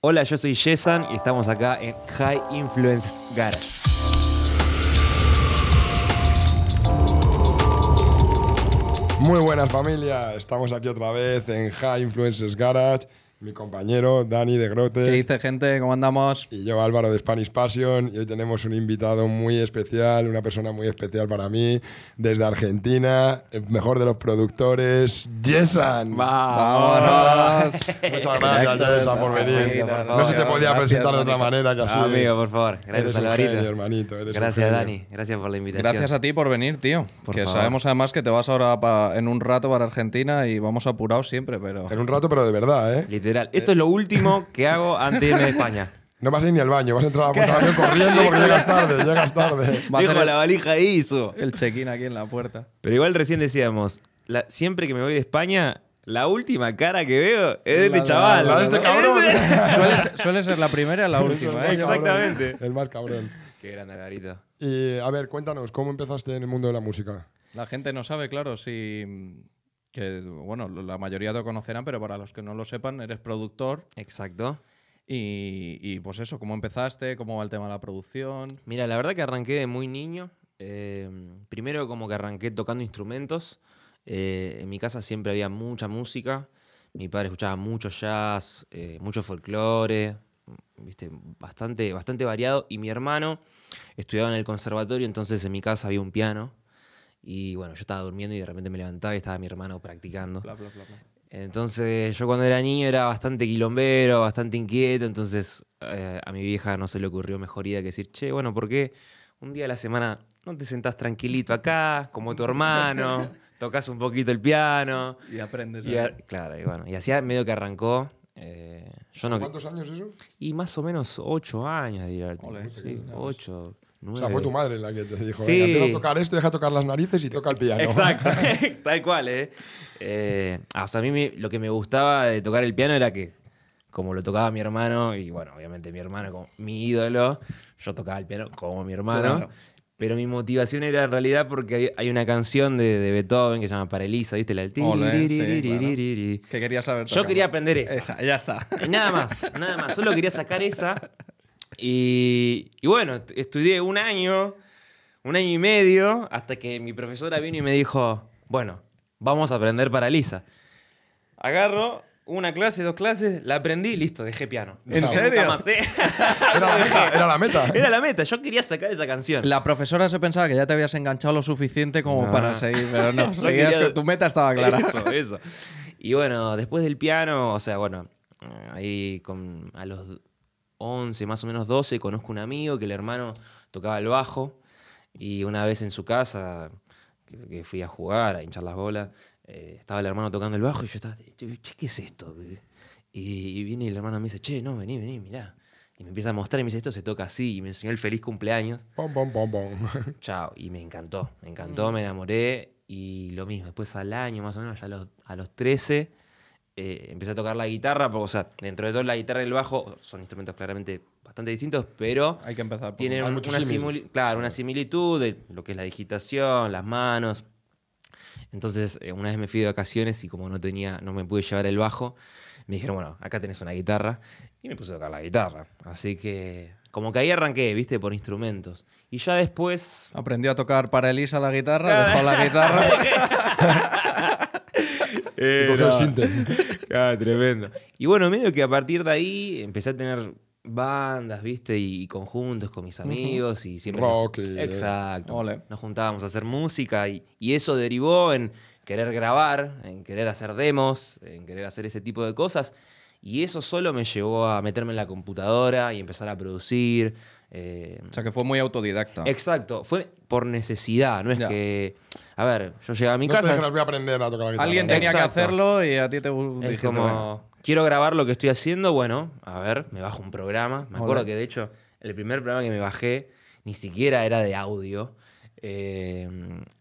Hola, yo soy Yesan y estamos acá en High Influence Garage. Muy buenas familia, estamos aquí otra vez en High Influences Garage. Mi compañero Dani de Grote. ¿Qué dice, gente? ¿Cómo andamos? Y yo, Álvaro de Spanish Passion. Y hoy tenemos un invitado muy especial, una persona muy especial para mí, desde Argentina, el mejor de los productores, Yesan. ¡Vámonos! Muchas gracias, Yesan, por venir. no se te podía Gracias, presentar de otra manera que así. Amigo, por favor. Gracias, Alvarito. hermanito, eres Gracias. Dani. Gracias por la invitación. Gracias a ti por venir, tío. Por que favor. sabemos además que te vas ahora pa- en un rato para Argentina y vamos apurados siempre, pero... En un rato, pero de verdad, ¿eh? Literal. Esto es lo último que hago antes de irme de España. No vas a ir ni al baño, vas a entrar a la puerta del corriendo porque llegas tarde, llegas tarde. Va a Dejo hacer la valija ahí y subo. el, check-in aquí en la puerta. Pero igual recién decíamos, la- siempre que me voy de España, la última cara que veo es de La este chaval. la de este cabrón. suele, ser, suele ser la primera y la última, ¿eh? Exactamente. El más cabrón. Qué grande, Alvarito. Y a ver, cuéntanos, ¿cómo empezaste en el mundo de la música? La gente no sabe, claro, si... Que, bueno, la mayoría te conocerán, pero para los que no lo sepan, eres productor Exacto. y, y, pues eso, ¿cómo empezaste? ¿Cómo va el tema de la producción? Mira, la verdad que arranqué de muy niño. Eh, primero como que arranqué tocando instrumentos. Eh, en mi casa siempre había mucha música. Mi padre escuchaba mucho jazz, eh, mucho folclore, viste, bastante, bastante variado. Y mi hermano estudiaba en el conservatorio, entonces en mi casa había un piano. Y bueno, yo estaba durmiendo y de repente me levantaba y estaba mi hermano practicando. Entonces yo cuando era niño era bastante quilombero, bastante inquieto, entonces eh, a mi vieja no se le ocurrió mejor idea que decir, che, bueno, ¿por qué un día a la semana no te sentás tranquilito acá, como tu hermano, tocas un poquito el piano? Y aprendes. Y claro, y bueno, y hacía medio que arrancó. Eh, ¿Cuántos años eso? Y más o menos ocho años de ir al ocho. O sea, fue tu madre la que te dijo, sí. Venga, a tocar esto, deja tocar las narices y toca el piano. Exacto, tal cual, ¿eh? eh ah, o sea, a mí lo que me gustaba de tocar el piano era que, como lo tocaba mi hermano, y bueno, obviamente mi hermano como mi ídolo, yo tocaba el piano como mi hermano. Pero mi motivación era en realidad porque hay, una canción de, Beethoven que se llama Para Elisa, ¿viste? La del Olé, sí, claro. Que quería saber. Yo quería aprender esa. Esa, ya está. Y nada más, nada más. Solo quería sacar esa y, y bueno, estudié un año, un año y medio, hasta que mi profesora vino y me dijo, bueno, vamos a aprender para Lisa. Agarro una clase, dos clases, la aprendí, listo, dejé piano. ¿En serio? más, ¿eh? Era la meta, era la meta. Era la meta, yo quería sacar esa canción. La profesora se pensaba que ya te habías enganchado lo suficiente como No. para seguir, pero no. Quería- tu meta estaba clara. Eso, eso. Y bueno, después del piano, o sea, bueno, eh, ahí con, a los 11, más o menos 12, conozco un amigo que el hermano tocaba el bajo y una vez en su casa, que, que fui a jugar, a hinchar las bolas, eh, estaba el hermano tocando el bajo y yo estaba, che, ¿qué es esto? Y, y viene el hermano y me dice, che, no, vení, vení, mirá. Y me empieza a mostrar y me dice, esto se toca así. Y me enseñó el feliz cumpleaños. Pom, pom, pom, pom. Chao. Y me encantó, me encantó, me enamoré. Y lo mismo, después al año más o menos, ya a los, a los 13, eh, empecé a tocar la guitarra. Porque, o sea, dentro de todo la guitarra y el bajo son instrumentos claramente bastante distintos, pero Hay que empezar por tienen Hay un- mucho una, símil. simili- claro, una similitud de lo que es la digitación, las manos. Entonces, eh, una vez me fui de vacaciones y como no tenía, no me pude llevar el bajo, me dijeron, bueno, acá tenés una guitarra. Y me puse a tocar la guitarra. Así que, como que ahí arranqué, viste, por instrumentos. Y ya después, Aprendió a tocar para Elisa la guitarra, dejó la guitarra. Y cogió el sinte. Ah, tremendo. Y bueno, medio que a partir de ahí empecé a tener bandas, ¿viste? Y, conjuntos con mis amigos y siempre... nos- Rock y- Exacto. Ole. Nos juntábamos a hacer música y, y eso derivó en querer grabar, en querer hacer demos, en querer hacer ese tipo de cosas. Y eso solo me llevó a meterme en la computadora y empezar a producir. eh, o sea que fue muy autodidacta. Exacto, fue por necesidad, no es Ya. que... A ver, yo llegaba a mi No es que casa... dijeras, voy a aprender a tocar la guitarra. Alguien tenía que hacerlo y a ti te Es dijiste, "Venga". como, quiero grabar lo que estoy haciendo, bueno, a ver, me bajo un programa. Me acuerdo Hola. que de hecho el primer programa que me bajé ni siquiera era de audio. Eh,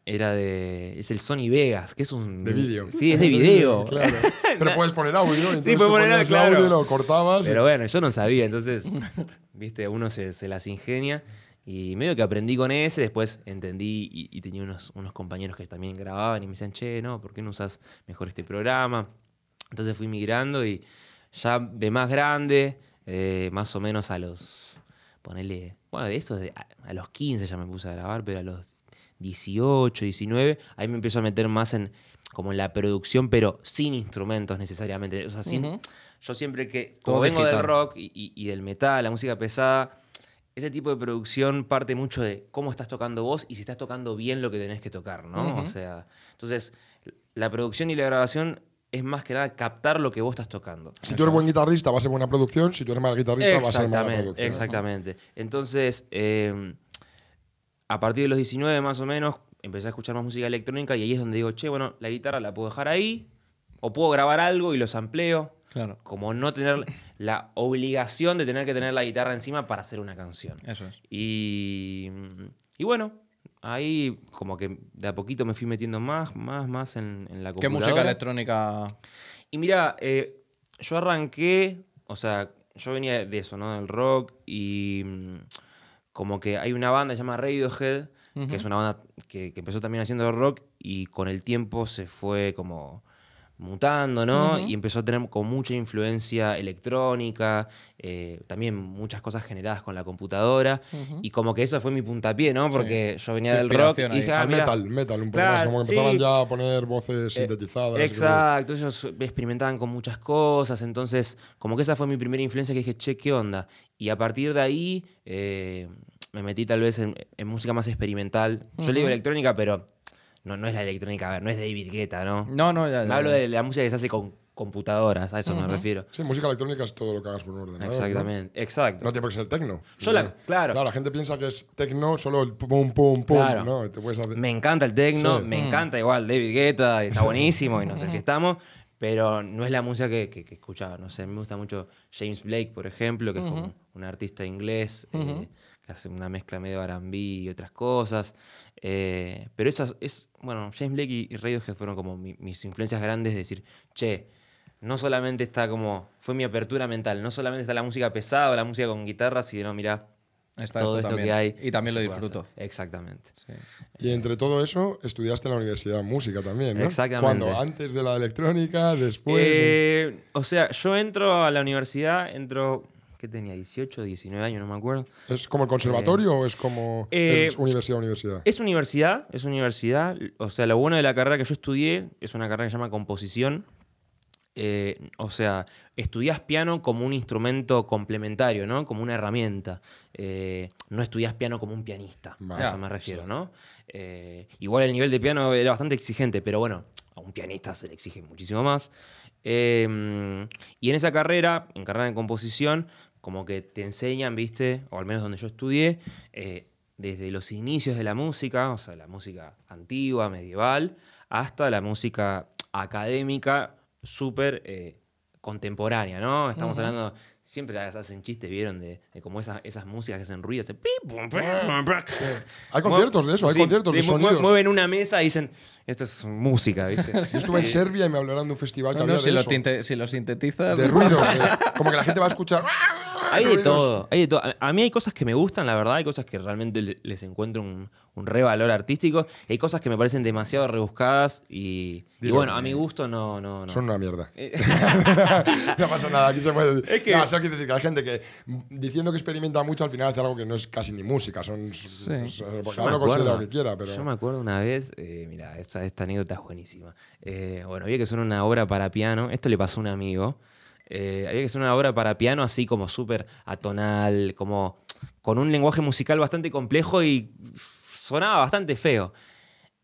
era de. Es el Sony Vegas, que es un. De vídeo. Sí, es de video. Claro. Pero puedes poner audio. entonces puedes poner audio, claro. lo cortabas. y- Pero bueno, yo no sabía, entonces, viste, uno se, se las ingenia. Y medio que aprendí con ese, después entendí y, y tenía unos, unos compañeros que también grababan y me decían, che, no, ¿por qué no usas mejor este programa? Entonces fui migrando y ya de más grande, eh, más o menos a los, ponele, bueno, de eso a, los 15 ya me puse a grabar, pero a los 18, 19, ahí me empiezo a meter más en como en la producción, pero sin instrumentos necesariamente. O sea, sin, yo siempre que, como vengo del rock y, y- y del metal, la música pesada, ese tipo de producción parte mucho de cómo estás tocando vos y si estás tocando bien lo que tenés que tocar, ¿no? O sea, entonces, la producción y la grabación es más que nada captar lo que vos estás tocando. Si tú eres buen guitarrista, va a ser buena producción. Si tú eres mal guitarrista, va a ser mala producción. exactamente. Entonces, eh, a partir de los 19 más o menos, empecé a escuchar más música electrónica y ahí es donde digo, che, bueno, la guitarra la puedo dejar ahí, o puedo grabar algo y los ampleo. Claro. Como no tener la obligación de tener que tener la guitarra encima para hacer una canción. Eso es. Y, y bueno, ahí como que de a poquito me fui metiendo más, más, más en, en la ¿Qué computadora. música electrónica? Y mira, eh, yo arranqué, o sea, yo venía de eso, ¿no? Del rock y mm, como que hay una banda que se llama Radiohead, que es una banda que, que empezó también haciendo rock y con el tiempo se fue como mutando, ¿no? Y empezó a tener con mucha influencia electrónica, eh, también muchas cosas generadas con la computadora. Y como que eso fue mi puntapié, ¿no? Porque yo venía del rock y dije, ah, Al mira, metal, metal, un poco Claro, más. Como que sí. empezaban ya a poner voces sintetizadas. y Exacto, ellos experimentaban con muchas cosas, entonces como que esa fue mi primera influencia que dije, che, ¿qué onda? Y a partir de ahí eh, me metí tal vez en, en música más experimental. Yo le digo electrónica, pero no, no es la electrónica, a ver, no es David Guetta, ¿no? No, no, ya, ya, Me hablo de la música que se hace con computadoras, a eso me refiero. Sí, música electrónica es todo lo que hagas por un ordenador. ¿no? Exactamente, exacto. No tiene por qué ser tecno. Yo la- claro. Claro, la gente piensa que es tecno solo el pum, pum, pum. Claro. ¿no? Te puedes hacer- Me encanta el techno, Sí. me encanta igual David Guetta, está buenísimo y nos enfiestamos, pero no es la música que, que- que escuchaba. No sé, me gusta mucho James Blake, por ejemplo, que es como un artista inglés eh, que hace una mezcla medio R&B y otras cosas. Eh, pero esas es, bueno, James Blake y, Radiohead fueron como mi- mis influencias grandes de decir, che, no solamente está como, fue mi apertura mental, no solamente está la música pesada o la música con guitarra, sino mira Está todo esto que hay. Y también lo disfruto. Exactamente. Y entre todo eso, estudiaste en la universidad música también, ¿no? Exactamente. ¿Cuándo? ¿Antes de la electrónica? ¿Después? Eh, o sea, yo entro a la universidad, entro, ¿qué tenía? 18, 19 años, no me acuerdo. ¿Es como el conservatorio o es como eh, es universidad, universidad? Es universidad, es universidad. O sea, lo bueno de la carrera que yo estudié es una carrera que se llama composición. Eh, o sea, estudias piano como un instrumento complementario, ¿no? Como una herramienta. Eh, no estudias piano como un pianista. Vale. a eso me refiero, ¿no? Eh, igual el nivel de piano era bastante exigente, pero bueno, a un pianista se le exige muchísimo más. Eh, y en esa carrera, en carrera de composición, como que te enseñan, ¿viste? O al menos donde yo estudié, eh, desde los inicios de la música, o sea, la música antigua, medieval, hasta la música académica súper eh, contemporánea, ¿no? Estamos hablando, siempre hacen chistes, ¿vieron? De, de como esas, esas músicas que hacen ruido, hacen pum. Hay conciertos de eso, hay Sí, conciertos de sí, mu- sonidos. Mueven una mesa y dicen, esto es música, ¿viste? Yo estuve en Serbia y me hablaron de un festival que No, no, había si, de lo eso. si lo sintetizas. De ruido. de- como que la gente va a escuchar. Hay de todo, hay de todo. A- mí hay cosas que me gustan, la verdad, hay cosas que realmente le- les encuentro un, un re valor artístico, hay cosas que me parecen demasiado rebuscadas y, bueno, a mi gusto no, no, no. Son una mierda. no pasa nada, aquí se puede decir. Es que- No, decir que hay gente que diciendo que experimenta mucho al final hace algo que no es casi ni música. Son, es- porque Yo cada me uno considera lo acuerdo- que quiera, pero. Yo me acuerdo una vez, eh, mira, esta, esta anécdota es buenísima. Eh, bueno, había que hacer una obra para piano, esto le pasó a un amigo. Eh, había que hacer una obra para piano así como súper atonal, como con un lenguaje musical bastante complejo y sonaba bastante feo.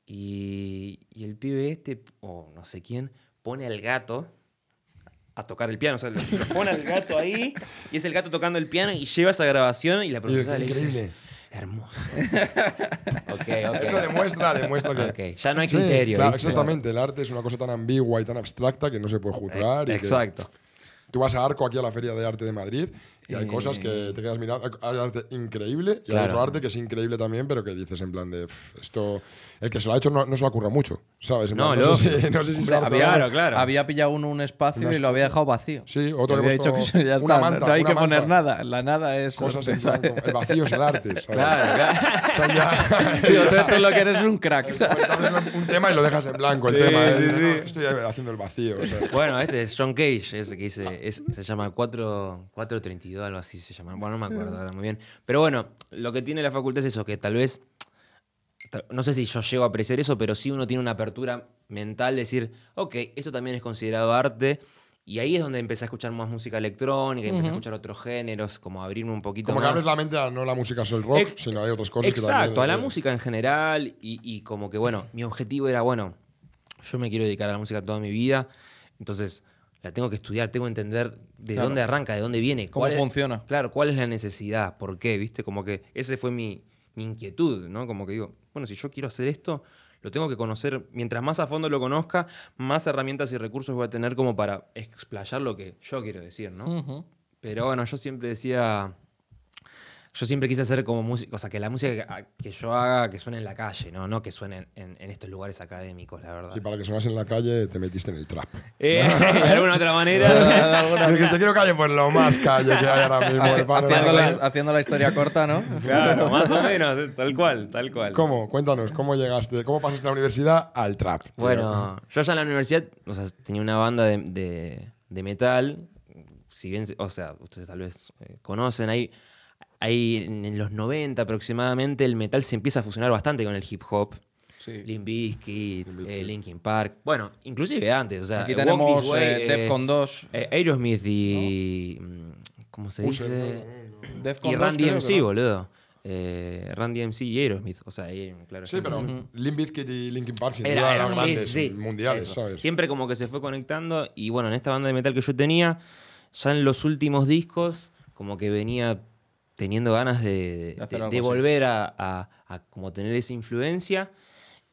Y, y el pibe este, o no sé quién, pone al gato a tocar el piano. O sea, lo pone al gato ahí y es el gato tocando el piano y lleva esa grabación y la profesora le increíble. dice... Hermoso. ok, ok. Eso demuestra, demuestra que. Ok, ya no hay Sí, criterio. claro, exactamente. El arte es una cosa tan ambigua y tan abstracta que no se puede juzgar. y que- Exacto. Tú vas a Arco aquí a la Feria de Arte de Madrid Y hay cosas que te quedas mirando. Hay arte increíble y hay Claro. otro arte que es increíble también, pero que dices en plan de. "Pff, Esto. El que se lo ha hecho no, no se lo ocurra mucho, ¿sabes? En No, plan, no, sé si, no sé si Hombre, se había, Claro, claro. había pillado uno un espacio Unas y lo había dejado vacío. Sí, otro que había dicho que ya una está, manta, no hay que poner manta. nada. La nada es. Cosas en blanco. El vacío es el arte. ¿sabes? Claro, claro. Ya- Digo, tú, tú lo que eres es un crack. ¿sabes? Pones un tema y lo dejas en blanco el Sí, tema. ¿eh? sí, No, sí. no, Estoy haciendo el vacío. o sea. Bueno, este es John Cage, ese que dice, es- se llama 4, 432, algo así se llama. Bueno, no me acuerdo ahora muy bien. Pero bueno, lo que tiene la facultad es eso, que tal vez, no sé si yo llego a apreciar eso, pero sí uno tiene una apertura mental de decir, ok, esto también es considerado arte. Y ahí es donde empecé a escuchar más música electrónica, empecé a escuchar otros géneros, como abrirme un poquito Como que más. abres la mente a no la música es el rock, Ex- sino hay otras cosas que Exacto, también. a la eh, música en general y, y como que, bueno, mi objetivo era, bueno, yo me quiero dedicar a la música toda mi vida, entonces la tengo que estudiar, tengo que entender de Claro. dónde arranca, de dónde viene. ¿Cómo cuál es- funciona? claro, cuál es la necesidad, por qué, ¿viste? Como que ese fue mi, mi inquietud, ¿no? Como que digo, bueno, si yo quiero hacer esto, lo tengo que conocer, mientras más a fondo lo conozca, más herramientas y recursos voy a tener como para explayar lo que yo quiero decir, ¿no? Pero bueno, yo siempre decía. Yo siempre quise hacer como música, o sea, que la música que, que yo haga que suene en la calle, ¿no? No que suene en, en estos lugares académicos, la verdad. Y para que sonas en la calle te metiste en el trap. Eh, de alguna otra manera. Dijiste, quiero calle, pues lo más calle que hay ahora mismo. Haciendo, la, haciendo la historia corta, ¿no? claro, más o menos, eh, tal cual, tal cual. ¿Cómo? Cuéntanos, ¿cómo llegaste? ¿Cómo pasaste de la universidad al trap? Bueno, yo ya en la universidad, o sea, tenía una banda de, de- de metal. Si bien, o sea, ustedes tal vez eh, conocen, ahí, ahí en, los 90 aproximadamente el metal se empieza a fusionar bastante con el hip hop. Sí. Limp Bizkit, eh, Linkin Park. Bueno, inclusive antes. O sea, Aquí tenemos Way, eh, eh, Defcon 2. eh, Aerosmith y. mm, ¿Cómo se dice? ¿no? Defcon Y 2 Randy MC, que no. boludo. Randy MC y Aerosmith. O sea, ahí, claro. Sí, pero Limp Bizkit y Linkin Park sin Era- duda era- eran sí, sí, sí. mundiales, Eso. ¿sabes? Siempre como que se fue conectando. Y bueno, en esta banda de metal que yo tenía, ya en los últimos discos, como que venía teniendo ganas de, De volver a, a- a como tener esa influencia.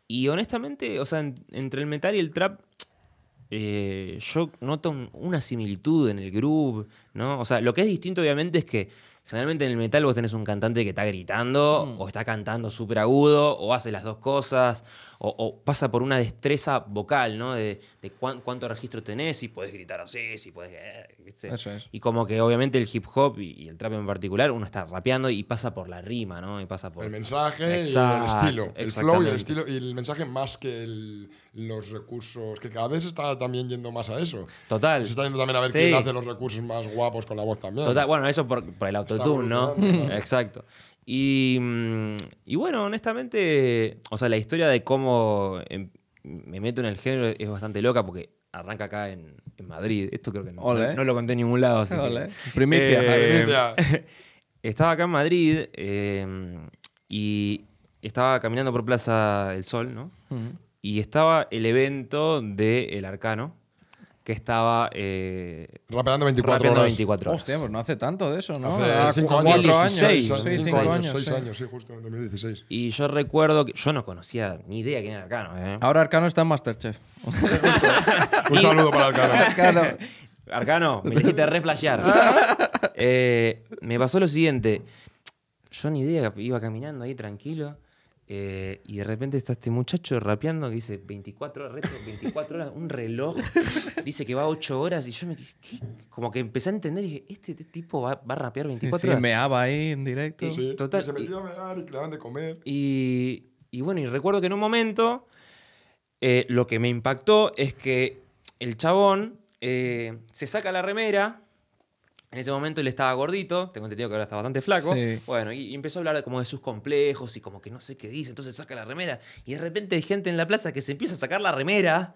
Y honestamente, o sea, en- entre el metal y el trap, eh, yo noto un- una similitud en el groove, ¿no? O sea, lo que es distinto obviamente es que generalmente en el metal vos tenés un cantante que está gritando, Mm. o está cantando súper agudo, o hace las dos cosas, o, o pasa por una destreza vocal, ¿no? De, de cuán- cuánto registro tenés, si podés gritar así, si podés... eh, ¿viste? Eso es. Y como que obviamente el hip hop y, y el trap en particular, uno está rapeando y pasa por la rima, ¿no? Y pasa por... El mensaje Exacto, y el estilo. El flow y el estilo y el mensaje más que el- los recursos. Que cada vez está también yendo más a eso. Total. Se está yendo también a ver Sí. quién hace los recursos más guapos con la voz también. Total, bueno, eso por, por el autotune, ¿no? Exacto. Y, mm, y bueno, honestamente, o sea, la historia de cómo em, me meto en el género es bastante loca porque arranca acá en, en Madrid. Esto creo que no, no lo conté en ningún lado. así que-. Primicia. Eh, Primicia. estaba acá en Madrid eh, y estaba caminando por Plaza del Sol, ¿no? Y estaba el evento de El Arcano, que estaba eh, Rapeando 24 rapeando horas. 24 horas. Hostia, pues no hace tanto de eso, ¿no? Hace Era cinco como años. cuatro años. 16, Sí, Cinco cinco años, años. seis sí. años, sí, justo en 2016. Y yo recuerdo que yo no conocía ni idea quién era Arcano. ¿eh? Ahora Arcano está en Masterchef. Un saludo para canal. Arcano. Arcano, me hiciste reflashear. Eh, me pasó lo siguiente. Yo ni idea, iba caminando ahí tranquilo. Eh, y de repente está este muchacho rapeando que dice 24 horas, reto, 24 horas, un reloj. Dice que va 8 horas. Y yo me ¿qué? como que empecé a entender y dije, ¿este tipo va, va a rapear 24 Sí, horas? meaba ahí en directo. Sí, Total. y Se metió a mear y que le daban de comer. Y, y bueno, y recuerdo que en un momento eh, lo que me impactó es que el chabón eh, se saca la remera. En ese momento él estaba gordito, tengo entendido que ahora está bastante flaco. Sí. Bueno, y, y empezó a hablar de, como de sus complejos y como que no sé qué dice, entonces saca la remera. Y de repente hay gente en la plaza que se empieza a sacar la remera.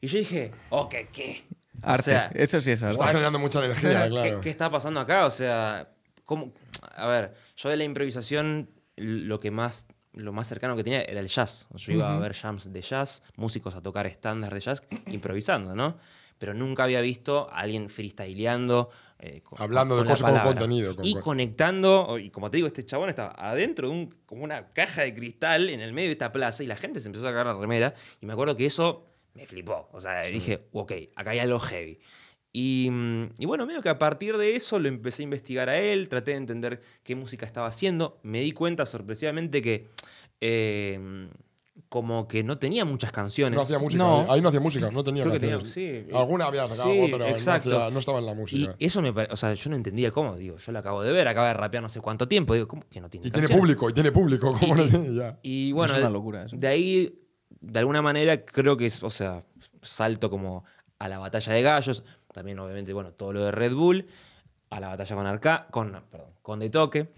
Y yo dije, ok, ¿qué? Arte. O sea, eso sí es arte. Está generando mucha energía, ¿Qué, claro. qué está pasando acá? O sea, ¿cómo? A ver, yo de la improvisación, lo que más, lo más cercano que tenía era el jazz. Yo iba a ver jams de jazz, músicos a tocar estándar de jazz, improvisando, ¿no? Pero nunca había visto a alguien freestyleando. Eh, con- Hablando de con cosas como contenido, con y co- conectando, y como te digo, este chabón estaba adentro de un, como una caja de cristal en el medio de esta plaza y la gente se empezó a sacar la remera. Y me acuerdo que eso me flipó. O sea, dije, ok, acá hay algo heavy. Y, mm, y bueno, medio que a partir de eso lo empecé a investigar a él, traté de entender qué música estaba haciendo. Me di cuenta sorpresivamente que eh, como que no tenía muchas canciones. No hacía música. No. Ahí no hacía música, no tenía Creo que tenía- canciones. sí. Alguna había sacado, Sí, pero no, exacto. hacía- no estaba en la Y música. eso me o sea, yo no entendía cómo, digo, yo lo acabo de ver, acaba de rapear no sé cuánto tiempo, digo, ¿cómo que no tiene Y tiene canciones? público, y tiene público. ¿Cómo no tiene? Ya. Y bueno, Es una locura eso. de ahí, de alguna manera, creo que es, o sea, salto como a la batalla de gallos, también obviamente, bueno, todo lo de Red Bull, a la batalla con Arca, con, perdón, con De Toque,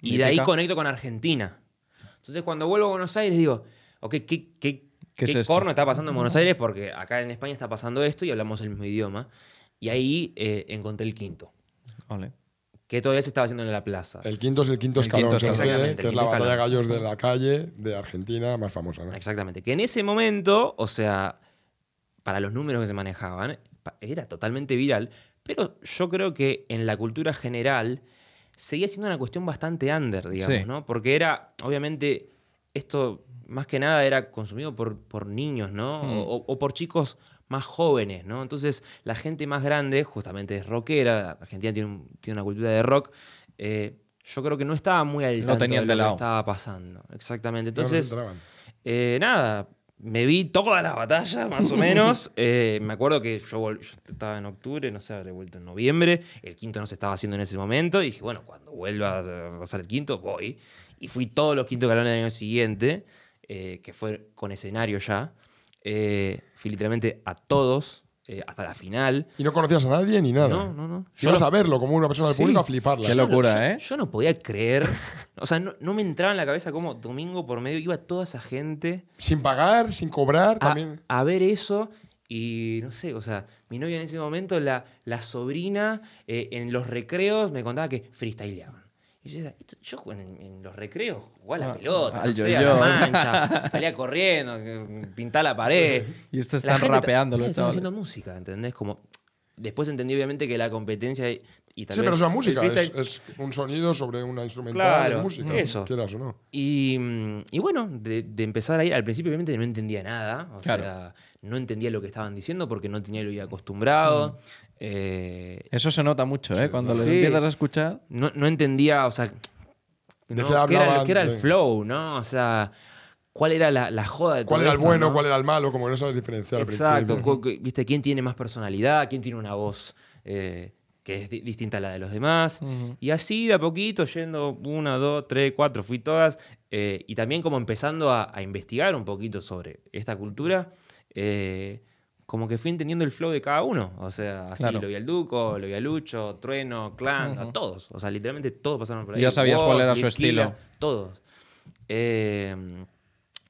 y de ahí conecto con Argentina. Entonces, cuando vuelvo a Buenos Aires, digo, ok, ¿qué, qué, ¿Qué qué es esto? corno está pasando en Buenos Aires? Porque acá en España está pasando esto y hablamos el mismo idioma. Y ahí eh, encontré el quinto, Ole. que todavía se estaba haciendo en la plaza. El quinto es el quinto El escalón, quinto escalón. Exactamente, que es la batalla de gallos de la calle de Argentina más famosa. ¿no? Exactamente. Que en ese momento, o sea, para los números que se manejaban, era totalmente viral, pero yo creo que en la cultura general seguía siendo una cuestión bastante under, digamos, Sí. ¿no? Porque era, obviamente, esto más que nada era consumido por, por niños, ¿no? Mm. O, o por chicos más jóvenes, ¿no? Entonces, la gente más grande, justamente es rockera, Argentina tiene, un- tiene una cultura de rock, eh, yo creo que no estaba muy al Lo tanto tenían de lo que lado. estaba pasando. Exactamente. No Entonces, eh, nada, me vi todas las batallas, más o menos. Eh, me acuerdo que yo estaba en octubre, no sé, habré vuelto en noviembre. El quinto no se estaba haciendo en ese momento. Y dije, bueno, cuando vuelva a pasar el quinto, voy. Y fui todos los quintos galones del año siguiente, eh, que fue con escenario ya. Eh, fui literalmente a todos, eh, hasta la final. Y no conocías a nadie ni nada. No, no, no. Ibas a verlo como una persona del Sí. público a fliparla. Qué locura, yo- ¿eh? Yo no podía creer. O sea, no, no me entraba en la cabeza cómo domingo por medio iba toda esa gente Sin pagar, sin cobrar, a, también. a ver eso. Y no sé, o sea, mi novia en ese momento, la, la sobrina, eh, en los recreos me contaba que freestyleaban. Y yo decía, "Esto- yo en, en los recreos jugaba a la Ah, pelota, al no sé, a la mancha, salía corriendo, pintaba la pared. Y esto La están rapeando los chavales. haciendo música, ¿entendés? Como, después entendí obviamente que la competencia y, y tal Sí, vez pero es una música, es, un sonido sobre una instrumental, Claro, es música, eso. quieras o no. Y, y bueno, de, de empezar a ir, al principio obviamente no entendía nada, o Claro. sea, no entendía lo que estaban diciendo porque no tenía el oído acostumbrado. Mm. Eh, Eso se nota mucho, ¿eh? Cuando Sí. empiezas a escuchar. no, no entendía, o sea, ¿De no, qué qué, era, hablaban? qué era el flow, ¿no? O sea, cuál era la, la joda de todo ¿Cuál era el esto, bueno, ¿no? cuál era el malo? Como no sabes diferenciar al Exacto, ¿viste? ¿Quién tiene más personalidad? ¿Quién tiene una voz eh, que es di- distinta a la de los demás? Y así de a poquito, yendo una, dos, tres, cuatro, fui todas. eh, y también como empezando a, a investigar un poquito sobre esta cultura, eh, como que fui entendiendo el flow de cada uno. O sea, así Claro. lo vi al Duco, lo vi a Lucho, Trueno, Clan, a todos. O sea, literalmente todos pasaron por ahí. Ya sabías cuál era su estilo. Todos. Eh,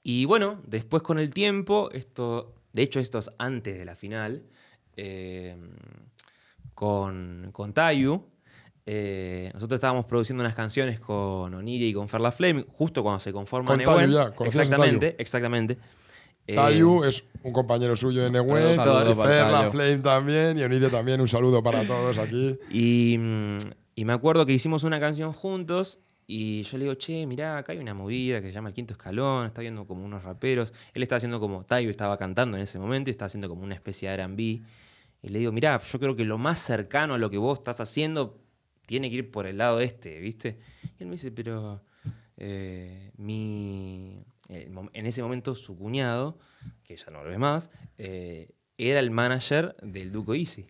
y bueno, después con el tiempo, esto, de hecho esto es antes de la final, eh, con, con Tayu, eh, nosotros estábamos produciendo unas canciones con Oniri y con Ferla Flame, justo cuando se conforma Con. Tayu ya, Exactamente, exactamente. Eh, Tayu es un compañero suyo de Nehuen, Un saludo y para Fer, la Tayu. Flame también, y Onide también, un saludo para todos aquí. Y, mm, y me acuerdo que hicimos una canción juntos y yo le digo, che, mirá, acá hay una movida que se llama El Quinto Escalón, está viendo como unos raperos. Él estaba haciendo como, Tayo estaba cantando en ese momento y estaba haciendo como una especie de R&B. Y le digo, mirá, yo creo que lo más cercano a lo que vos estás haciendo tiene que ir por el lado este, ¿viste? Y él me dice, pero eh, mi... en ese momento su cuñado, que ya no lo ves más, eh, era el manager del Duco Easy.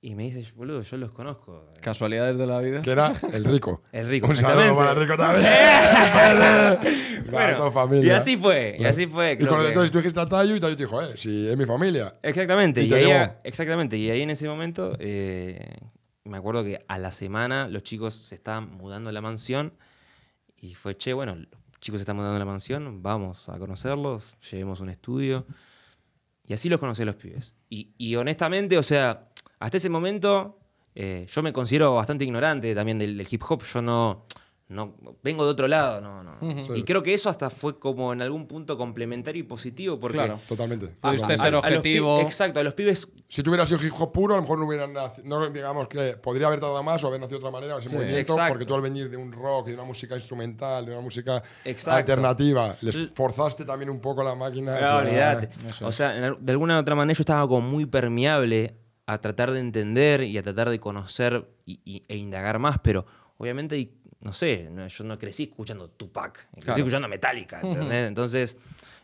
Y me dice, boludo, yo los conozco. Casualidades de la vida. Que era el rico. Es rico. Un saludo para el rico también. Para Bueno, toda familia. Y así fue, y así fue. Y que- entonces tú dijiste a Tayu y Tayu te dijo, eh, si es mi familia. Exactamente. Y ahí, exactamente. Y ahí en ese momento, eh, me acuerdo que a la semana los chicos se estaban mudando a la mansión y fue, che, bueno, chicos están mudando a la mansión, vamos a conocerlos, llevemos un estudio. Y así los conocí a los pibes. Y, honestamente, o sea, hasta ese momento eh, yo me considero bastante ignorante también del hip hop. Yo no, no vengo de otro lado, no, no. Y creo que eso hasta fue como en algún punto complementario y positivo porque Claro. Totalmente. Pudiste a- ser a- a objetivo. exacto, a los pibes Si tú hubieras sido hip hop puro, a lo mejor no hubieran no digamos que podría haber dado más o haber nacido de otra manera ese Sí. movimiento, Exacto. porque tú al venir de un rock y de una música instrumental, de una música Exacto. alternativa, les forzaste también un poco la máquina. No, Ya. olvídate. O sea, de alguna u otra manera yo estaba como muy permeable a tratar de entender y a tratar de conocer y- y- e indagar más, pero obviamente, hay- no sé, no- yo no crecí escuchando Tupac, crecí Claro. escuchando Metallica, ¿entendés? Entonces,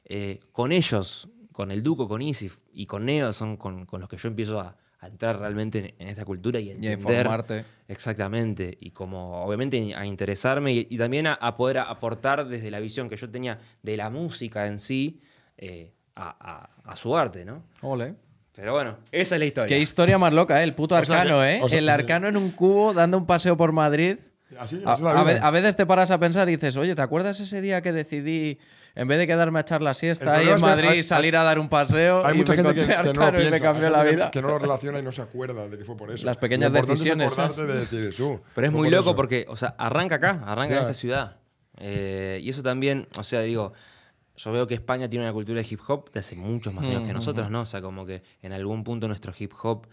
eh, con ellos, con el Duco, con Isif y con Neo, son con, con los que yo empiezo a, a entrar realmente en, en esta cultura y Y entender. informarte. Exactamente, y como obviamente a interesarme y, y también a, a poder aportar desde la visión que yo tenía de la música en sí eh, a, su arte, ¿no? Ole. Pero bueno, esa es la historia. Qué historia más loca, ¿eh? El puto O sea arcano, ¿eh? o sea, el arcano en un cubo dando un paseo por Madrid. Así, A, así es la a ve- vida. a veces te paras a pensar y dices, oye, ¿te acuerdas ese día que decidí, en vez de quedarme a echar la siesta ahí en Madrid, hay- salir a dar un paseo Hay y mucha me gente que, que no y me cambió hay la gente que- vida? Que no lo relaciona y no se acuerda de que fue por eso. Las pequeñas decisiones Es acordarte esas. de decir, "Su, Pero es muy por loco eso". porque, o sea, arranca acá, arranca en Ya. esta ciudad. Eh, y eso también, o sea, digo, yo veo que España tiene una cultura de hip hop de hace muchos más años que nosotros, ¿no? O sea, como que en algún punto nuestro hip hop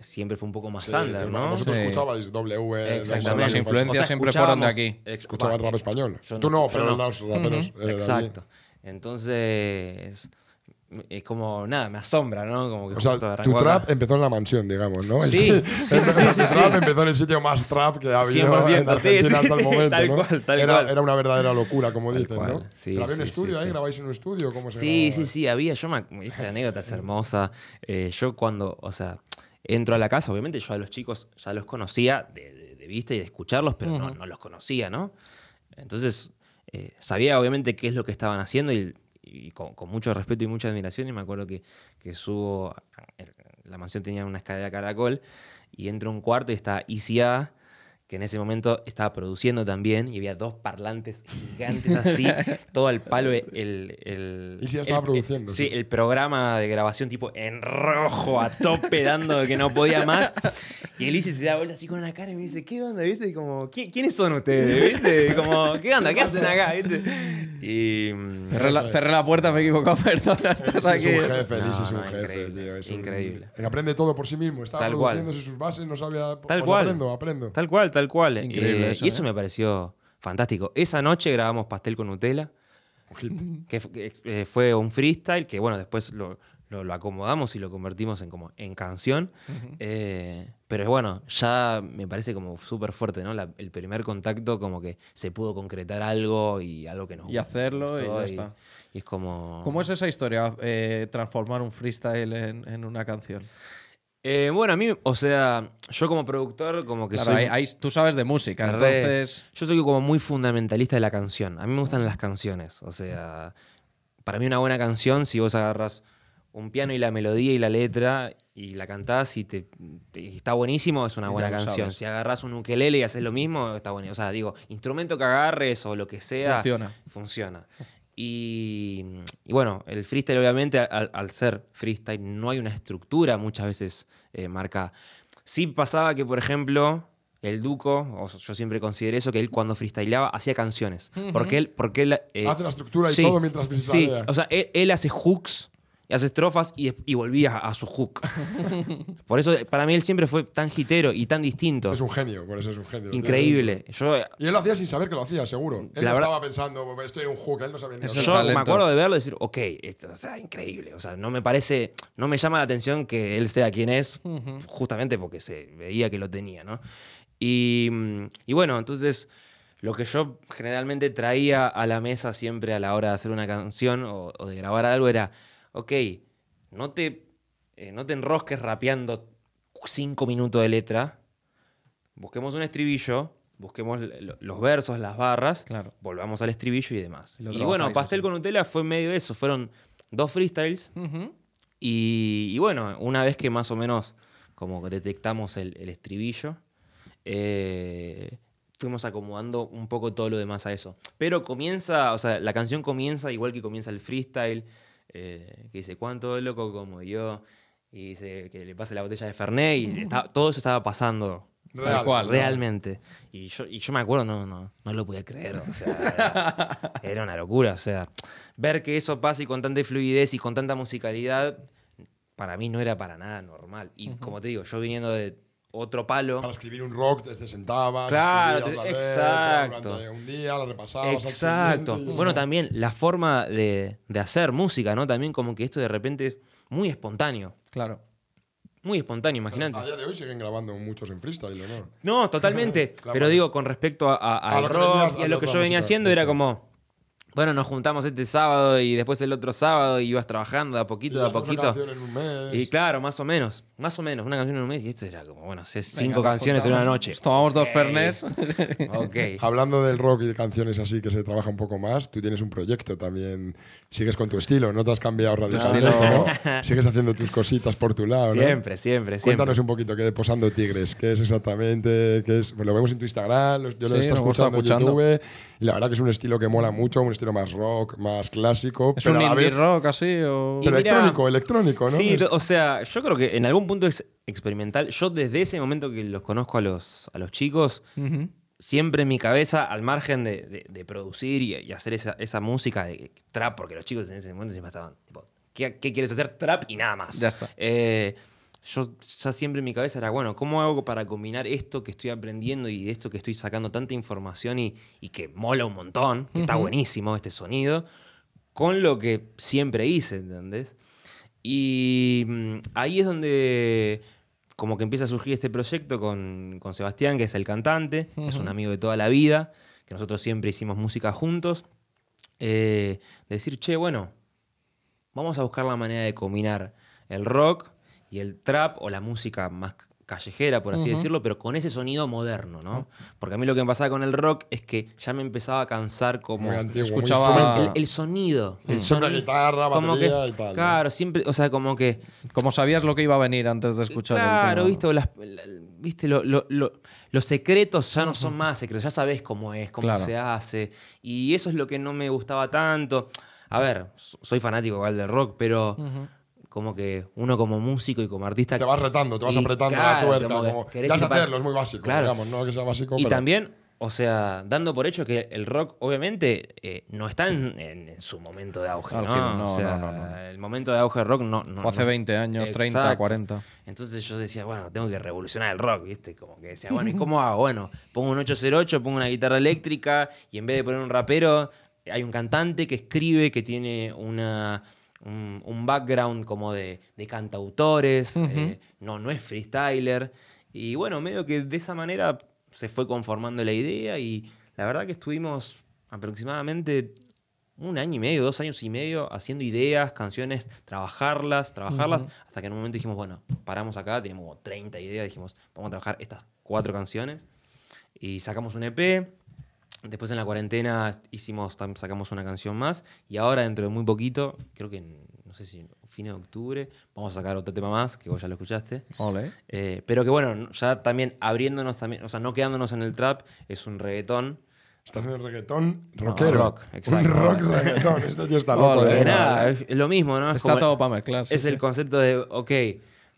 siempre fue un poco más Sí, under, ¿no? Vosotros Sí. escuchabais W. Exactamente. Las influencias O sea, siempre fueron de aquí. va, rap español. yo Tú no, pero los raperos. eh, de allí. Exacto. Entonces, es como, nada, me asombra, ¿no? Como que O sea, tu trap empezó en la mansión, digamos, ¿no? El- Sí, sí, sí, sí, tu sí, sí. trap empezó en el sitio más trap que ha habido 100%, en Argentina sí, sí, hasta el momento, tal ¿no? cual, tal era, cual. era una verdadera locura, como Tal dicen, ¿no? cual, sí, Pero había un sí, estudio sí, ahí, sí. grabáis en un estudio, ¿cómo se Sí, grababa? sí, sí, había. Yo me, esta anécdota es hermosa. Eh, yo cuando, o sea, entro a la casa, obviamente yo a los chicos ya los conocía de, de- de vista y de escucharlos, pero no, no los conocía, ¿no? Entonces, eh, sabía obviamente qué es lo que estaban haciendo y, y con, con mucho respeto y mucha admiración. Y me acuerdo que, que subo, la mansión tenía una escalera caracol y entro a un cuarto y está ICA, que en ese momento estaba produciendo también y había dos parlantes gigantes así, todo al palo. El, el, ICA estaba el- produciendo, Sí, sí. el programa de grabación tipo en rojo, a tope, dando que no podía más. Y el Isi se da vuelta así con una cara y me dice, ¿qué onda? ¿Viste? Y Como, "¿Qui- ¿quiénes son ustedes? ¿Viste? Y Como, ¿qué onda? ¿Qué hacen acá? ¿Viste? Y... mm, Cerré la, cerré la puerta, me he equivocado, perdona, estás aquí. Es un jefe, No, Liz es un no, jefe, increíble, tío. es un- increíble. que aprende todo por sí mismo. Estaba Tal cual. produciéndose sus bases, no sabía. Tal pues cual. Aprendo, aprendo. Tal cual, tal cual. Increíble Eh, eso, y eso ¿eh? me pareció fantástico. Esa noche grabamos Pastel con Nutella, Un que, que, eh, fue un freestyle que, bueno, después lo, lo- lo acomodamos y lo convertimos en, como, en canción. Eh, pero bueno, ya me parece como súper fuerte, ¿no? La- el primer contacto como que se pudo concretar algo y algo que nos Y hacerlo y ya está. Y es como... ¿Cómo es esa historia, eh, transformar un freestyle en, en una canción? Eh, bueno, a mí, o sea, yo como productor como que Claro, soy... ahí- ahí tú sabes de música, Re- entonces... Yo soy como muy fundamentalista de la canción. A mí me gustan las canciones. O sea, para mí una buena canción, si vos agarras un piano y la melodía y la letra y la cantás y te, te- y está buenísimo, es una buena canción. sabes. Si agarras un ukelele y haces lo mismo, está bueno. O sea, digo, instrumento que agarres o lo que sea, Funciona. funciona. Y, y bueno, el freestyle obviamente al, al ser freestyle no hay una estructura muchas veces eh, marcada. Sí pasaba que, por ejemplo, el Duco, o yo siempre consideré eso, que él cuando freestyleaba hacía canciones. Porque él... Porque él eh, Hace la estructura y sí, todo mientras Sí, freestylea. o sea, él, él hace hooks y hace estrofas y, y volvía a su hook. por eso para mí él siempre fue tan hitero y tan distinto. Es un genio, por eso es un genio. Increíble. Yo, Y él lo hacía sin saber que lo hacía, seguro. Él La no verdad- estaba pensando, estoy en un hook, él no sabía ni yo me acuerdo de verlo y decir, ok, esto, o sea, increíble. O sea, no me parece, no me llama la atención que él sea quien es, justamente porque se veía que lo tenía, ¿no? Y, mm, y bueno, entonces, lo que yo generalmente traía a la mesa siempre a la hora de hacer una canción o, o de grabar algo era, ok, no te, eh, no te enrosques rapeando cinco minutos de letra, busquemos un estribillo. Busquemos lo- los versos, las barras, Claro. volvamos al estribillo y demás. Y lo Y bueno, Pastel con Nutella fue medio eso. Fueron dos freestyles. Y, y bueno, una vez que más o menos como detectamos el, el estribillo, eh, fuimos acomodando un poco todo lo demás a eso. Pero comienza, o sea, la canción comienza igual que comienza el freestyle, eh, que dice, ¿cuánto loco como yo? Y dice que le pase la botella de Fernet y está- todo eso estaba pasando. Real, cual, ¿no? Realmente. Y yo, y yo me acuerdo, no, no, no lo podía creer. O sea, era, era una locura. O sea, ver que eso pase y con tanta fluidez y con tanta musicalidad, para mí no era para nada normal. Y como te digo, yo viniendo de otro palo. Para escribir un rock te sentabas, Claro, escribías la letra exacto. durante un día, la repasabas. Exacto. Bueno, también la forma de, de hacer música, ¿no? También como que esto de repente es muy espontáneo. Claro. muy espontáneo, A imagínate. día de hoy siguen grabando muchos en freestyle, ¿o ¿no? No, totalmente. Claro. Pero digo, con respecto a, a- A al lo que rock venías y a lo que yo venía música, haciendo, era como, bueno, nos juntamos este sábado y después el otro sábado y ibas trabajando de a poquito, Y de a poquito. canción en un mes. Y claro, más o menos, más o menos, una canción en un mes. Y esto era como, bueno, hacer cinco nos canciones en una noche. nos tomamos dos Ok. Fernes. Ok. Hablando del rock y de canciones así que se trabaja un poco más, tú tienes un proyecto también. Sigues con tu estilo, no te has cambiado radicalmente, estilo. ¿no? Sigues haciendo tus cositas por tu lado, ¿no? Siempre, siempre, siempre. Cuéntanos un poquito qué de Posando Tigres, qué es exactamente, qué es, pues lo vemos en tu Instagram, lo- yo lo he Sí, estado gusta escuchando en escuchando. YouTube y la verdad que es un estilo que mola mucho, un estilo más rock, más clásico, ¿Es pero un indie vez- rock así o...? Pero mira- electrónico, electrónico, ¿no? Sí, Es- o sea, yo creo que en algún punto es experimental. Yo desde ese momento que los conozco a los, a los chicos, Ujú. siempre en mi cabeza, al margen de, de- de producir y, y hacer esa, esa música de trap, porque los chicos en ese momento siempre estaban tipo, ¿qué, qué quieres hacer? Trap y nada más. Ya está. Eh, yo ya siempre en mi cabeza era, bueno, ¿cómo hago para combinar esto que estoy aprendiendo y esto que estoy sacando tanta información y, y que mola un montón, que está buenísimo este sonido, con lo que siempre hice, ¿entendés? Y mm, ahí es donde como que empieza a surgir este proyecto con, con Sebastián, que es el cantante, que es un amigo de toda la vida, que nosotros siempre hicimos música juntos. Eh, decir, che, bueno, vamos a buscar la manera de combinar el rock y el trap o la música más callejera, por así decirlo, pero con ese sonido moderno, ¿no? Porque a mí lo que me pasaba con el rock es que ya me empezaba a cansar como... antiguo, escuchaba- el, el sonido. El sonido. guitarra, Como batería que- y tal, ¿no? Claro, siempre, o sea, como que... Como sabías lo que iba a venir antes de escuchar el Claro, tema. viste, o las- la- viste lo- lo- lo- los secretos ya no son más secretos, ya sabes cómo es, cómo Claro. se hace. Y eso es lo que no me gustaba tanto. A ver, so- soy fanático igual del rock, pero como que uno como músico y como artista... Te vas retando, te vas Y apretando la claro, tuerca, como ya hacerlo, es muy básico, Claro. digamos, no que sea básico, Y pero también, o sea, dando por hecho que el rock, obviamente, eh, no está en, en su momento de auge, Auge, ¿no? no, o sea, no, no, no. el momento de auge del rock no... no Fue hace no- 20 años, 30, Exacto. 40. Entonces yo decía, bueno, tengo que revolucionar el rock, ¿viste? Como que decía, bueno, ¿y cómo hago? Bueno, pongo un 808, pongo una guitarra eléctrica y en vez de poner un rapero, hay un cantante que escribe, que tiene una, un, un background como de, de cantautores, eh, no, no es freestyler. Y bueno, medio que de esa manera se fue conformando la idea y la verdad que estuvimos aproximadamente un año y medio, dos años y medio haciendo ideas, canciones, trabajarlas, trabajarlas, hasta que en un momento dijimos, bueno, paramos acá, teníamos como 30 ideas, dijimos, vamos a trabajar estas cuatro canciones y sacamos un EP. Después en la cuarentena hicimos, sacamos una canción más y ahora dentro de muy poquito, creo que en, no sé si en fin de octubre, vamos a sacar otro tema más, que vos ya lo escuchaste. Ole. Eh, pero que bueno, ya también abriéndonos también, o sea, no quedándonos en el trap, es un reggaetón. Estás en el reggaetón rockero. rock, exacto. Un rock reggaetón. Este tío está loco. Ole. de nada, es lo mismo, ¿no? Es Está como- todo para mezclar. sí, es sí. el concepto de, ok,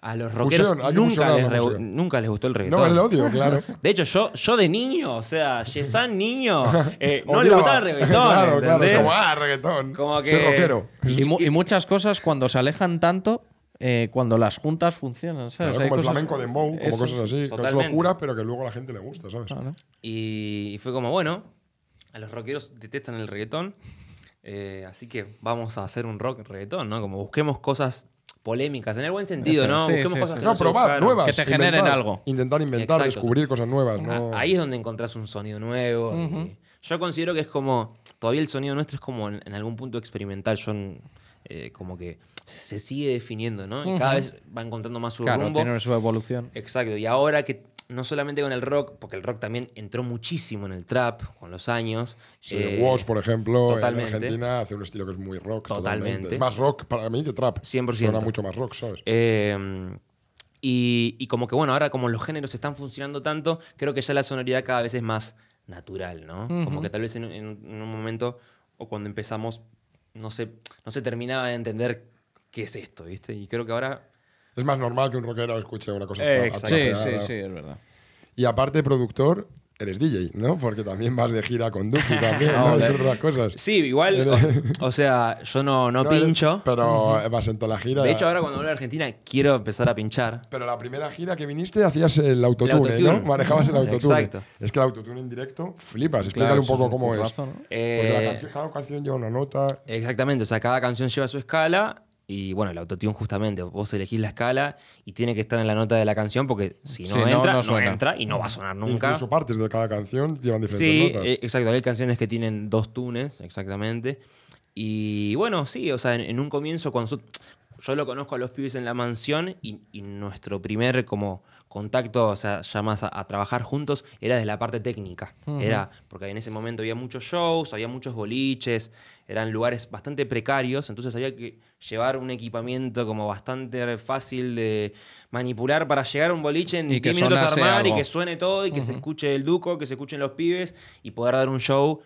a los rockeros Fusión, nunca, les re- nunca les gustó el reggaetón. No, el odio, claro. De hecho, yo, yo de niño, o sea, Yesan niño, eh, no le gustaba el reggaetón, Claro, claro. Como, ah, reggaetón. Como Soy que- rockero. Y, mu- y muchas cosas cuando se alejan tanto, eh, cuando las juntas funcionan, ¿sabes? Claro, Hay como el cosas- flamenco de Mou, como Eso cosas así. Que es locura, pero que luego a la gente le gusta, ¿sabes? Claro. Y, y fue como, bueno, a los rockeros detestan el reggaetón, eh, así que vamos a hacer un rock reggaetón, ¿no? Como busquemos cosas polémicas, en el buen sentido, Eso, ¿no? sí, busquemos sí, cosas sí, que No, probar buscaron. nuevas. Que te generen inventar, algo. Intentar inventar, Exacto. descubrir cosas nuevas. ¿no? Ahí es donde encontrás un sonido nuevo. Yo considero que es como. Todavía el sonido nuestro es como en, en algún punto experimental. Yo en- eh, como que se sigue definiendo, ¿no? Y cada vez va encontrando más su Claro, rumbo. tiene su evolución. Exacto. Y ahora que no solamente con el rock, porque el rock también entró muchísimo en el trap con los años. Sí, eh, Woz, por ejemplo, totalmente. en Argentina hace un estilo que es muy rock. Totalmente. Totalmente. Más rock para mí que trap. 100%. Suena mucho más rock, ¿sabes? Eh, y, y como que bueno, ahora como los géneros están funcionando tanto, creo que ya la sonoridad cada vez es más natural, ¿no? Como que tal vez en un momento o cuando empezamos no se, no se terminaba de entender qué es esto, ¿viste? Y creo que ahora... Es más normal que un rockero escuche una cosa Eh. Sí, sí, sí, es verdad. Y aparte, productor, eres DJ, ¿no? Porque también vas de gira con Duki también, ¿no? Y otras cosas. Sí, igual, o, o sea, yo no, no, No eres- pincho. Pero vas en toda la gira. De hecho, ahora cuando vuelvo a Argentina quiero empezar a pinchar. Pero la primera gira que viniste hacías el autotune, autotune. ¿no? Manejabas el autotune. Exacto. Es que el autotune en directo, flipas. Explícale Claro, un poco un cómo es. ¿no? Porque la Eh, canción, cada canción lleva una nota. Exactamente, o sea, cada canción lleva su escala Y bueno, el autotune justamente, vos elegís la escala y tiene que estar en la nota de la canción porque si no Sí, entra, no entra y no va a sonar nunca. Incluso partes de cada canción llevan diferentes Sí, notas. eh, exacto. Hay canciones que tienen dos tunes, exactamente. Y bueno, sí, o sea, en, en un comienzo, cuando so- yo lo conozco a los pibes en la mansión y, y nuestro primer como contacto, o sea, ya más a, a trabajar juntos, era desde la parte técnica. Era, porque en ese momento había muchos shows, había muchos boliches, eran lugares bastante precarios, entonces había que llevar un equipamiento como bastante fácil de manipular para llegar a un boliche en Y que 10 minutos a armar y que suene todo y que se escuche el duco, que se escuchen los pibes y poder dar un show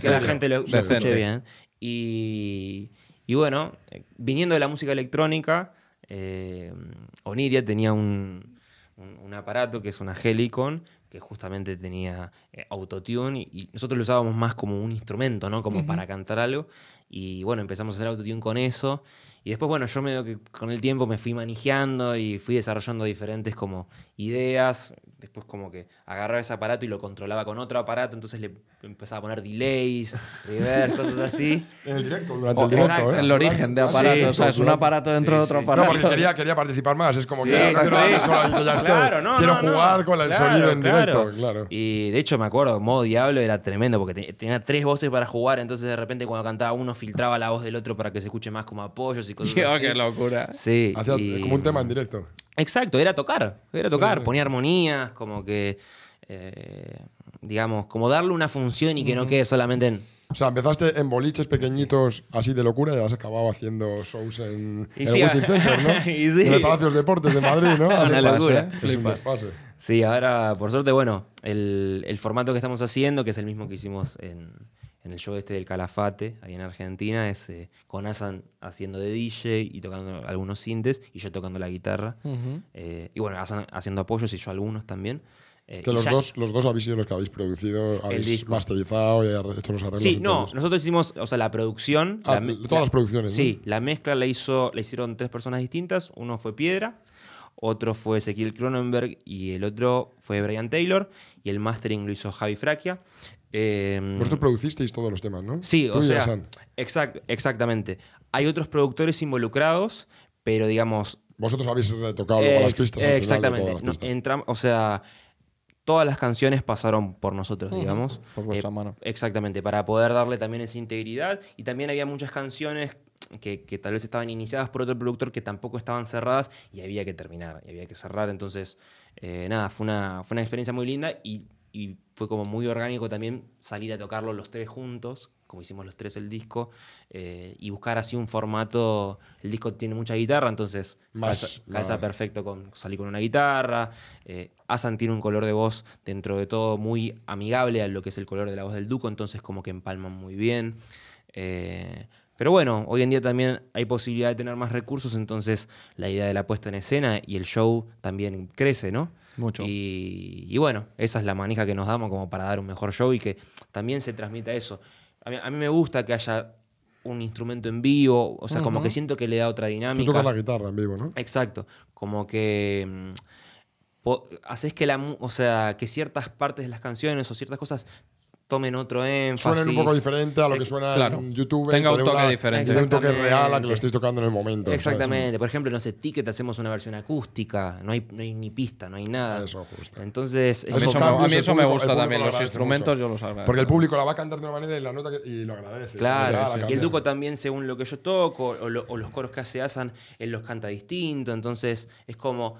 que la gente lo, escuche bien. Y, y bueno, eh, viniendo de la música electrónica, eh, Oniria tenía un, un- un aparato que es una Helicon que justamente tenía eh, autotune y, y nosotros lo usábamos más como un instrumento, ¿no? Como para cantar algo. Y bueno, empezamos a hacer autotune con eso. Y después, bueno, yo medio que con el tiempo me fui manejando y fui desarrollando diferentes como ideas. Después como que agarraba ese aparato y lo controlaba con otro aparato, entonces le empezaba a poner delays, reverb, cosas así. En el directo, durante el directo, exacto, ¿eh? El origen de Sí, aparato, o sea, es un aparato dentro sí, de otro sí. No, aparato. porque quería, quería participar más. Es como Sí, que no sí. ya estoy. Claro, no, quiero no, no. jugar con el Claro, sonido en claro. directo, claro. Y de hecho me acuerdo, modo Diablo era tremendo porque te- tenía tres voces para jugar, entonces de repente cuando cantaba uno filtraba la voz del otro para que se escuche más como apoyos y cosas así. qué locura. Sí. Hacía y- como un tema en directo. Exacto, era tocar, era tocar, sí. ponía armonías, como que, eh, digamos, como darle una función y que no quede solamente en... O sea, empezaste en boliches pequeñitos así de locura y has acabado haciendo shows en, Y en sí, el Wizzing Center, ¿no? y sí. En el Palacio de los Deportes de Madrid, ¿no? Una locura. ¿eh? Es un Flipas. desfase. Sí, ahora, por suerte, bueno, el, el formato que estamos haciendo, que es el mismo que hicimos en, en el show este del Calafate, ahí en Argentina, es eh, con Asan haciendo de DJ y tocando algunos sintes y yo tocando la guitarra. Eh, y bueno, Asan haciendo apoyos y yo algunos también. Eh, Que los ya- dos, los dos habéis sido los que habéis producido, habéis masterizado y hecho los arreglos. Sí, no, todo. nosotros hicimos, o sea, la producción. Ah, la todas las producciones, ¿no? Sí, la mezcla la, hizo, la hicieron tres personas distintas. Uno fue Piedra, otro fue Ezequiel Cronenberg y el otro fue Brian Taylor. Y el mastering lo hizo Javi Fraquia. Eh, Vosotros producisteis todos los temas, ¿no? Sí, Tú o sea, exact- exactamente. Hay otros productores involucrados, pero digamos, Vosotros habéis retocado luego las pistas. al final de exactamente. todas las No, pistas. entram- o sea, todas las canciones pasaron por nosotros, digamos. por vuestra Eh, mano. Exactamente, para poder darle también esa integridad. Y también había muchas canciones que, que tal vez estaban iniciadas por otro productor que tampoco estaban cerradas y había que terminar, y había que cerrar. Entonces, eh, nada, fue una, fue una experiencia muy linda y, y fue como muy orgánico también salir a tocarlo los tres juntos, como hicimos los tres el disco, eh, y buscar así un formato. El disco tiene mucha guitarra, entonces Más, calza, perfecto con salir con una guitarra. Eh, Asan tiene un color de voz dentro de todo muy amigable a lo que es el color de la voz del Duco, entonces como que empalman muy bien. Eh, pero bueno, hoy en día también hay posibilidad de tener más recursos, entonces la idea de la puesta en escena y el show también crece, ¿no? Mucho. Y, y bueno, esa es la manija que nos damos como para dar un mejor show y que también se transmita eso. A mí, a mí me gusta que haya un instrumento en vivo, o sea, como que siento que le da otra Tú dinámica. tocas la guitarra en vivo, ¿no? Exacto, como que mm, haces que la, o sea, que ciertas partes de las canciones o ciertas cosas tomen otro énfasis. Suenen un poco diferente a lo que suena claro. en YouTube. Tenga un toque una- diferente. un toque real a que lo estéis tocando en el momento. ¿sabes? Exactamente. Por ejemplo, no sé, Ticket hacemos una versión acústica, no hay, no hay ni pista, no hay nada. Eso, justo. Entonces, A mí eso, me- cambios a mí el eso me público- gusta también. lo Los instrumentos mucho. yo los agradezco. Porque el público la va a cantar de una manera y la nota que- y lo agradece. Claro, y el. Duco también, según lo que yo toco, o, lo- o los coros que hace Asan, él los canta distinto. Entonces, es como.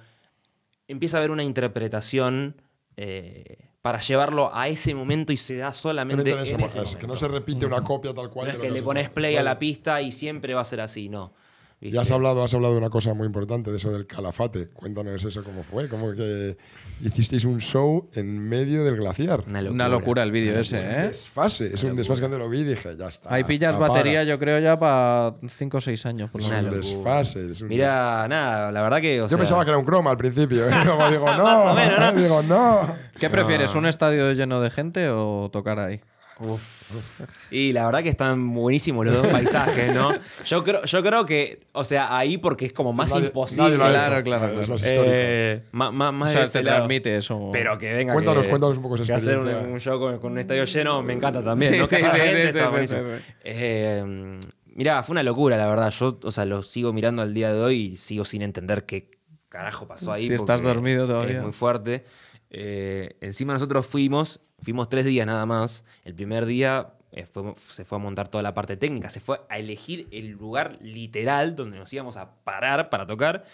Empieza a haber una interpretación eh, para llevarlo a ese momento y se da solamente. En ese en mo- ese eso, que no momento. se repite una copia tal cual. No es de que has le pones play a la pista y siempre va a ser así, no. ¿Viste? Ya has hablado, has hablado de una cosa muy importante, de eso del calafate. Cuéntanos eso cómo fue. Cómo que hicisteis un show en medio del glaciar. Una locura. Una locura el vídeo ese, ¿eh? Desfase, es un desfase que cuando lo vi y dije, ya está. Ahí pillas apaga. batería, yo creo, ya para 5 o 6 años. por Es Una un menos. desfase. es un- Mira, nada, la verdad que. o Yo sea, pensaba que era un croma al principio. ¿eh? Luego digo, no. Digo, no. ¿Qué prefieres, un estadio lleno de gente o tocar ahí? Y la verdad que están buenísimos los dos paisajes, ¿no? Yo creo, yo creo que, o sea, ahí porque es como más Nadie- imposible. nadie lo ha Claro, hecho. claro, Es claro. más histórico. Eh, má- má- más O sea, te lado. transmite eso. Pero que venga. Cuéntanos, que- cuéntanos un poco esa que hacer un, experiencia. un show con, con un estadio lleno me encanta también. Sí, ¿no? Que sí, haya sí, gente sí, está sí, buenísimo. sí, sí. Eh, mirá, fue una locura, la verdad. Yo, o sea, lo sigo mirando al día de hoy y sigo sin entender qué carajo pasó ahí. Si estás dormido todavía. Es muy fuerte. Eh, encima nosotros fuimos, fuimos tres días nada más. El primer día eh, fue- se fue a montar toda la parte técnica, se fue a elegir el lugar literal donde nos íbamos a parar para tocar.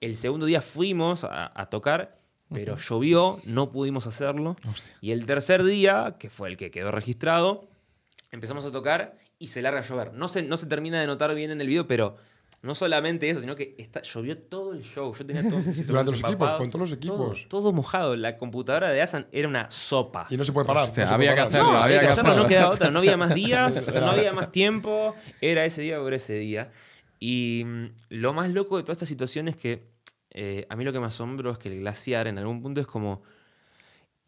El segundo día fuimos a, a tocar, pero llovió, no pudimos hacerlo. Hostia. Y el tercer día, que fue el que quedó registrado, empezamos a tocar y se larga a llover. No se, no se termina de notar bien en el video, pero no solamente eso, sino que está, llovió todo el show. Yo tenía todos mis Durante los equipos, con todos los todo- equipos. Todo, mojado. La computadora de Asan era una sopa. Y no se puede parar. No había puede que parar. hacerlo, No, había había que hacerlo, no quedaba otra. No había más días, Era- no había más tiempo. Era ese día por ese día. Y mm, lo más loco de toda esta situación es que eh, a mí lo que me asombro es que el glaciar en algún punto es como.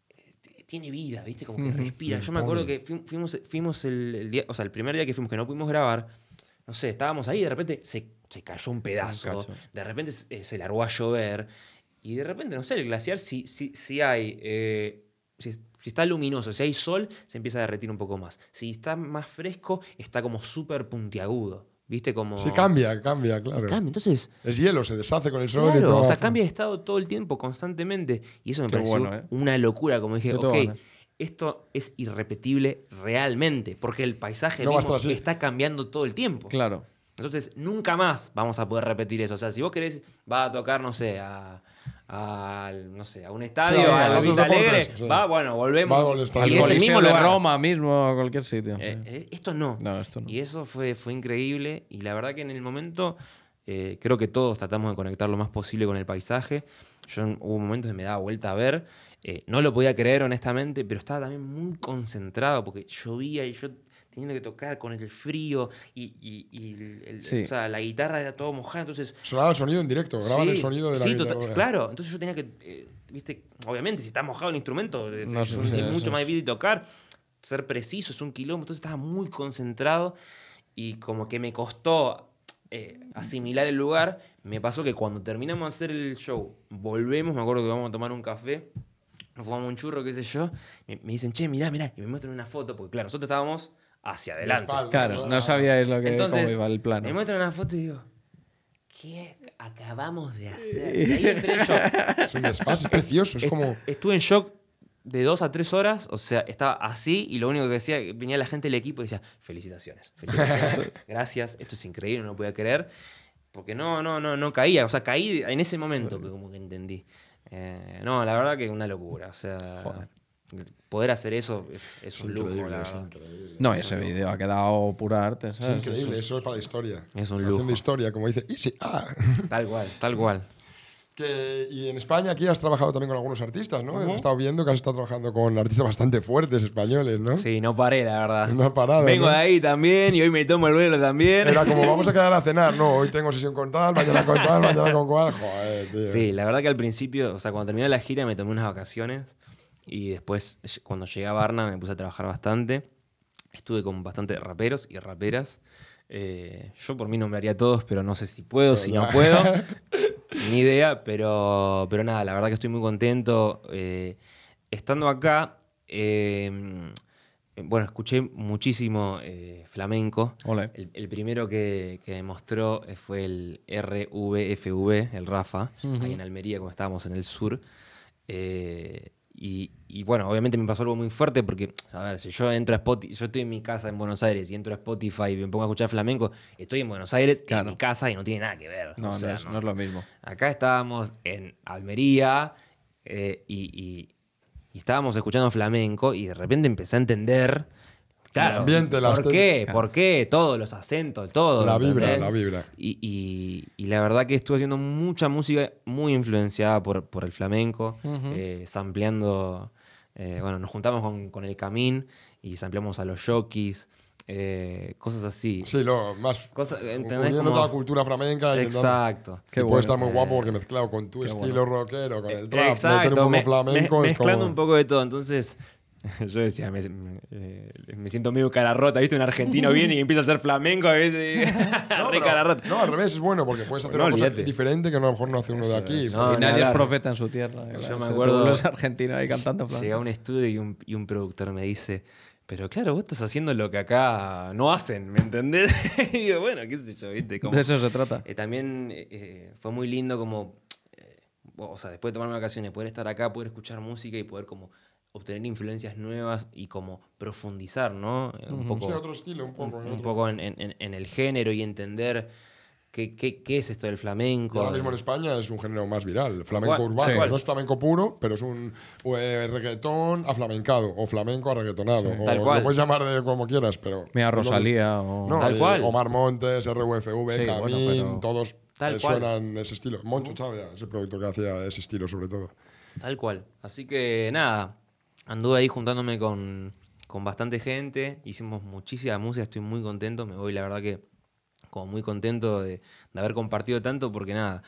eh, Tiene vida, ¿viste? Como que respira. Yo me acuerdo que fuim- fuimos, fuimos el, el día, o sea, el primer día que fuimos, que no pudimos grabar, no sé, estábamos ahí y de repente se, se cayó un pedazo. de repente se, se largó a llover. Y de repente, no sé, el glaciar, si, si, si hay. eh, si, si está luminoso, si hay sol, se empieza a derretir un poco más. Si está más fresco, está como súper puntiagudo. ¿Viste? Como. Sí, cambia, cambia, claro. Cambia. Entonces, Es hielo, se deshace con el sol y claro, todo. o sea, cambia de estado todo el tiempo, constantemente. Y eso me Qué pareció bueno, ¿eh? una locura. Como dije, ok, esto es irrepetible realmente, porque el paisaje No mismo está cambiando todo el tiempo. Claro. Entonces, nunca más vamos a poder repetir eso. O sea, si vos querés, va a tocar, no sé, a, a- no sé, a un estadio, Sí, a a la Vita Alegre, sí. va, bueno, volvemos. Va al y el mismo de lugar. Roma mismo, a cualquier sitio. Eh, eh, esto no. No, esto no. Y eso fue, fue increíble. Y la verdad que en el momento eh, creo que todos tratamos de conectar lo más posible con el paisaje. Yo hubo momentos que me daba vuelta a ver. eh, no lo podía creer honestamente, pero estaba también muy concentrado porque llovía y yo teniendo que tocar con el frío y, y- y el- el- Sí. o sea, la guitarra era todo mojada. Entonces Sonaba el sonido en directo, graban el Sí, sonido de la sí, guitarra. claro. Entonces yo tenía que, eh, viste, obviamente, si está mojado el instrumento, eh, No es, un- mucho más difícil tocar. Ser preciso es un quilombo. Entonces estaba muy concentrado y como que me costó eh, asimilar el lugar. Me pasó que cuando terminamos de hacer el show, volvemos, me acuerdo que vamos a tomar un café. Nos fumamos un churro, qué sé yo. Me, me dicen, che, mirá, mirá. Y me muestran una foto, porque claro, nosotros estábamos hacia adelante. espalda. Claro, no sabíais lo que, Entonces, cómo iba el plano. me muestran una foto y digo, ¿qué acabamos de hacer? Y ahí entré en shock. Es un desfase, es precioso, es Est- como... Estuve en shock de dos a tres horas, o sea, estaba así y lo único que decía, venía la gente del equipo y decía, felicitaciones, felicitaciones, gracias, esto es increíble, no lo podía creer, porque no, no, no, no caía, o sea, caí en ese momento que como que entendí. Eh, no, la verdad que una locura, o sea, Joder. Poder hacer eso es, es Es un lujo, increíble, la es verdad. increíble. No, ese vídeo ha quedado pura arte. Es ¿sabes? increíble, eso es para la historia. Es un lujo. historia, como dice Easy. Ah. Tal cual, tal cual. Que- y en España aquí has trabajado también con algunos artistas, ¿no? He estado viendo que has estado trabajando con artistas bastante fuertes españoles, ¿no? Sí, no paré, la verdad. No has parado, Vengo ¿no? de ahí también y hoy me tomo el vuelo también. Era como, vamos a quedar a cenar. No, hoy tengo sesión con tal, mañana con tal, mañana con cual. Joder, tío. Sí, la verdad que al principio, o sea, cuando terminé la gira me tomé unas vacaciones y después cuando llegué a Varna me puse a trabajar bastante. Estuve con bastantes raperos y raperas. Eh, yo por mí nombraría a todos, pero no sé si puedo, si no puedo. Ni idea, pero, pero nada, la verdad que estoy muy contento. Eh, estando acá, eh, bueno, escuché muchísimo eh, flamenco. El, el primero que, que me mostró fue el RVFV, el Rafa, ahí en Almería, como estábamos en el sur. Eh, y, y bueno, obviamente me pasó algo muy fuerte porque, a ver, si yo entro a Spotify, yo estoy en mi casa en Buenos Aires y entro a Spotify y me pongo a escuchar flamenco, estoy en Buenos Aires, Claro. en mi casa y no tiene nada que ver. No, o sea, no, es, no- no es lo mismo. Acá estábamos en Almería eh, y, y- y estábamos escuchando flamenco y de repente empecé a entender. Claro, ambiente, la ¿por estética. qué? ¿Por qué? Todos los acentos, todo. La vibra, ¿entendés? la vibra. Y, y- y la verdad que estuve haciendo mucha música muy influenciada por, por el flamenco, eh, sampleando. eh, bueno, nos juntamos con, con el Camín y sampleamos a los jockeys, eh, cosas así. Sí, lo más. Cosas- ¿entendés? uniendo Como- toda la cultura flamenca. Exacto. Que puede estar muy guapo porque mezclado con tu estilo bueno. rockero, con el trap, meter un Exacto, poco me- flamenco me- es mezclando como... un poco de todo. Entonces, yo decía, me, me- eh, me siento medio cara rota, ¿viste? Un argentino viene y empieza a hacer flamenco, ¿viste? No, Re pero- cara rota. no, al revés, es bueno porque puedes hacer No, una cosa olvídate. diferente que a lo mejor no hace uno de aquí. No, y ni nadie es profeta en su tierra. claro. me acuerdo- tú eres argentino ahí cantando. plan. Llegué a un estudio y un, y un productor me dice, Pero claro, vos estás haciendo lo que acá no hacen, ¿me entendés? y digo, bueno, qué sé yo, ¿viste? Como- De eso se trata. eh, también eh, fue muy lindo como, eh, o sea, después de tomarme vacaciones, poder estar acá, poder escuchar música y poder como obtener influencias nuevas y como profundizar, ¿no? Eh, Un poco, Sí, otro estilo, un poco. un, ¿no? un Otro- poco en, en- en el género y entender qué, qué- qué es esto del Y flamenco. ahora mismo en España es un género más viral, el flamenco urbano. sí. No es flamenco puro, pero es un eh, reggaetón aflamencado o flamenco arreggaetonado. o Tal Lo cual. puedes llamar de como quieras, pero. Mira, lo Rosalía o... No, Tal y cual. Omar Montes, RUFV, Sí, bueno, Camín, pero- todos Tal eh, cual. suenan ese estilo. Moncho Chávez, ese productor que hacía ese estilo sobre todo. Tal cual. Así que nada, anduve ahí juntándome con, con bastante gente, hicimos muchísima música, estoy muy contento, me voy la verdad que como muy contento de, de haber compartido tanto porque nada,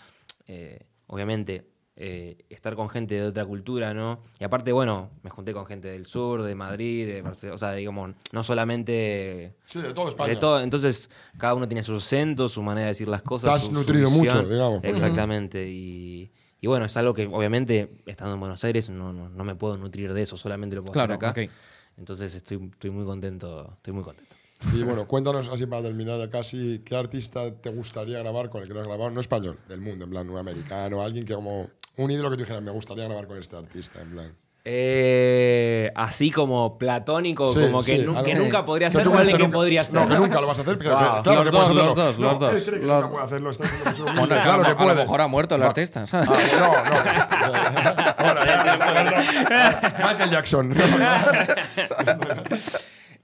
eh, obviamente eh, estar con gente de otra cultura, ¿no? Y aparte, bueno, me junté con gente del sur, de Madrid, de Barcelona, o sea, digamos, no solamente... Sí, de todo España. De todo, entonces cada uno tiene su acento, su manera de decir las cosas. Te has su- su nutrido mucho, digamos, Exactamente. Y, y bueno, es algo que obviamente estando en Buenos Aires no, no, no me puedo nutrir de eso, solamente lo puedo Claro, hacer acá. ok. Entonces estoy, estoy muy contento, estoy muy contento. Y bueno, cuéntanos así para terminar ya casi, ¿qué artista te gustaría grabar con el que no has grabado? No español, del mundo, en plan, un americano, alguien que como un ídolo que tú dijeras, me gustaría grabar con este artista, en plan. Eh, así como platónico, Sí, como que, sí, nu- nunca podría ser, o alguien que nunca- podría ser. No, que nunca lo vas a hacer, pero Wow. que- claro Los que dos, puedes los hacerlo. dos, los No, dos, él cree que los- no puede hacerlo, está Bueno, a claro lo- a mejor ha muerto el Va- artista, ¿sabes? Ah, no, no. Ahora, ya, Michael Jackson.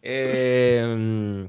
Eh,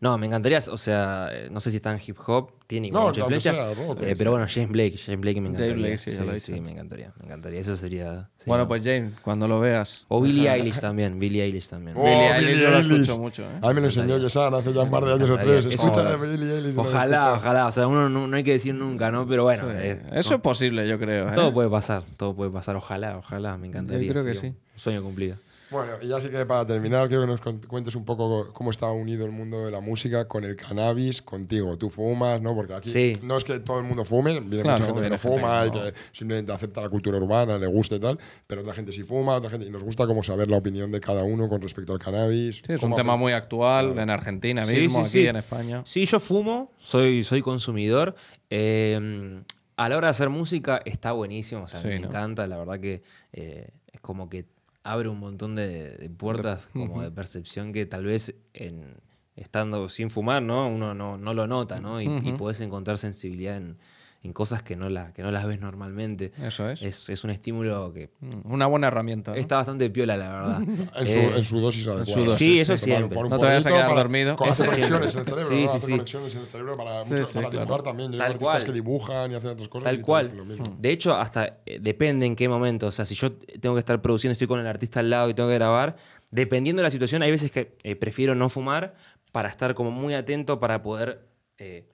no, me encantaría, o sea, eh, no sé si está en hip hop, tiene igual No, mucha aunque influencia. sea rock, eh, sí. pero bueno, James Blake, James Blake me James encantaría. Blake, sí, ya lo sí, me encantaría, me encantaría. Eso sería. sería- Bueno, pues James, cuando lo veas. O Billie Eilish también, Billie Eilish también. Oh, Billie Eilish Billie yo lo Eilish. escucho mucho, ¿eh? A mí me lo enseñó Yesan hace ya un par de años o tres. Es Escucha a Billie Eilish. Ojalá, ojalá. O sea, uno no, no hay que decir nunca, ¿no? Pero bueno, Sí. es- Eso es posible, yo creo. ¿eh? todo puede pasar, todo puede pasar. Ojalá, ojalá, me encantaría. creo que sí. Un sueño cumplido. Bueno, y ya sí que para terminar, quiero que nos cuentes un poco cómo está unido el mundo de la música con el cannabis contigo. Tú fumas, ¿no? Porque aquí Sí. no es que todo el mundo fume, viene Claro, mucha gente que no gente fuma que y que simplemente acepta la cultura urbana, le gusta y tal, pero otra gente sí fuma, otra gente. Y nos gusta como saber la opinión de cada uno con respecto al cannabis. Sí, es un tema muy actual en Argentina Sí, mismo, sí, aquí sí. en España. Sí, yo fumo, soy, soy consumidor. Eh, a la hora de hacer música está buenísimo, o sea, Sí, me ¿no? encanta, la verdad que eh, es como que abre un montón de, de puertas como de percepción que tal vez en, estando sin fumar, ¿no? Uno no, no lo nota, ¿no? Y, y podés encontrar sensibilidad en, en cosas que no, la, que no las ves normalmente. Eso es. Es, es un estímulo que Mm, Una buena herramienta. ¿no? está bastante piola, la verdad. En su, Eh, en su dosis adecuada. su dosis, Sí, eso Tomar- siempre. No te vayas a quedar para- dormido. con- Hace conexiones en el cerebro, Sí, ¿no? sí, Hace sí. conexiones en el cerebro para, Sí, mucho- sí, para claro. dibujar también. Yo Tal artistas cual. que dibujan y hacen otras cosas. Tal cual. hacen lo mismo. De hecho, hasta eh, depende en qué momento. O sea, si yo tengo que estar produciendo, estoy con el artista al lado y tengo que grabar, dependiendo de la situación, hay veces que eh, prefiero no fumar para estar como muy atento para poder. eh,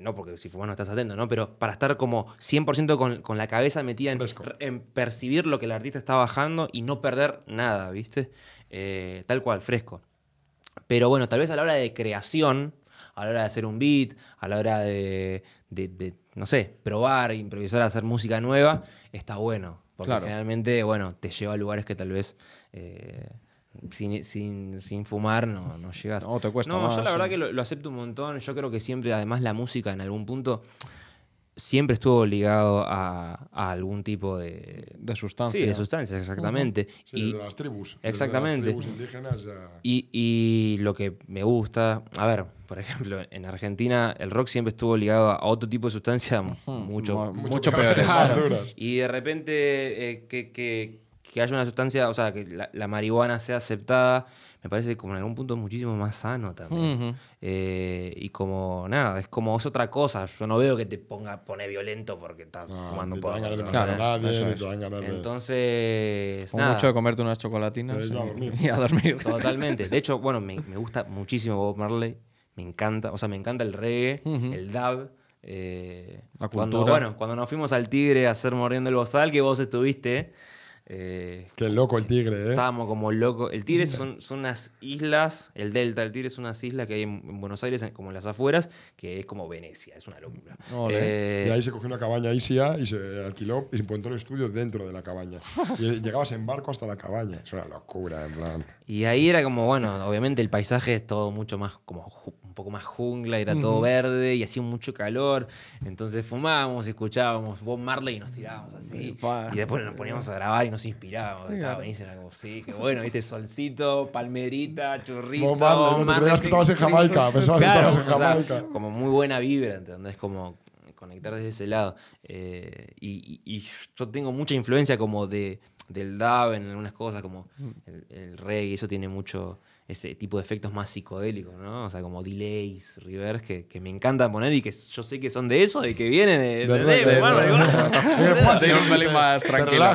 no porque si fumas no estás atento, ¿no? Pero para estar como 100% con, con la cabeza metida en, en percibir lo que el artista está bajando y no perder nada, ¿viste? Eh, tal cual, fresco. Pero bueno, tal vez a la hora de creación, a la hora de hacer un beat, a la hora de, de- de, no sé, probar, improvisar, hacer música nueva, está bueno. Porque Claro. generalmente, bueno, te lleva a lugares que tal vez eh, sin, sin- sin fumar no, no llegas. No, te cuesta No, más, yo la verdad sí. que lo, lo acepto un montón. Yo creo que siempre, además, la música en algún punto siempre estuvo ligado a, a algún tipo de... De sustancia. Sí, de sustancias, exactamente. Sí, y, desde las tribus. Exactamente. Las tribus indígenas ya. y, y lo que me gusta, a ver, por ejemplo, en Argentina el rock siempre estuvo ligado a otro tipo de sustancia mucho, Mu- Mucho mucho peor. y de repente eh, que, que- que haya una sustancia, o sea, que la, la marihuana sea aceptada, me parece como en algún punto muchísimo más sano también. Eh, y como nada, es como es otra cosa. Yo no veo que te ponga pone violento porque estás No, fumando ni un poco. Entonces, nada. mucho de comerte unas chocolatinas y, dormir. y a dormir. Totalmente. De hecho, bueno, me, me gusta muchísimo Bob Marley. Me encanta. O sea, me encanta el reggae, el dub. eh, La cuando, bueno, cuando nos fuimos al Tigre a hacer Mordiendo el Bozal, que vos estuviste. Eh, Qué loco el tigre, ¿eh? Estábamos como locos. El Tigre son, son unas islas, el delta del Tigre es unas islas que hay en, en Buenos Aires, como en las afueras, que es como Venecia, es una locura. Ole. Eh, Y ahí se cogió una cabaña Isia y se alquiló y se montó el estudio dentro de la cabaña. Y llegabas en barco hasta la cabaña. Es una locura, en plan. Y ahí era como, bueno, obviamente el paisaje es todo mucho más, como poco más jungla, era todo verde y hacía mucho calor. Entonces fumábamos, escuchábamos Bob Marley y nos tirábamos así. Y después nos poníamos a grabar y nos inspirábamos. Estaba buenísimo, como, sí, qué bueno, viste, solcito, palmerita, churrito. Bob Marley, no te creías que estabas en Jamaica, pensabas que estabas en o sea, Jamaica. como muy buena vibra, ¿entendés? Como conectar desde ese lado. Eh, y, y- y yo tengo mucha influencia como de, del dub en algunas cosas, como el, el reggae, eso tiene mucho ese tipo de efectos más psicodélicos, ¿no? O sea, como delays, reverbs, que, que me encanta poner y que yo sé que son de eso y que vienen de... De de- bueno, un pelín más Te tranquilo.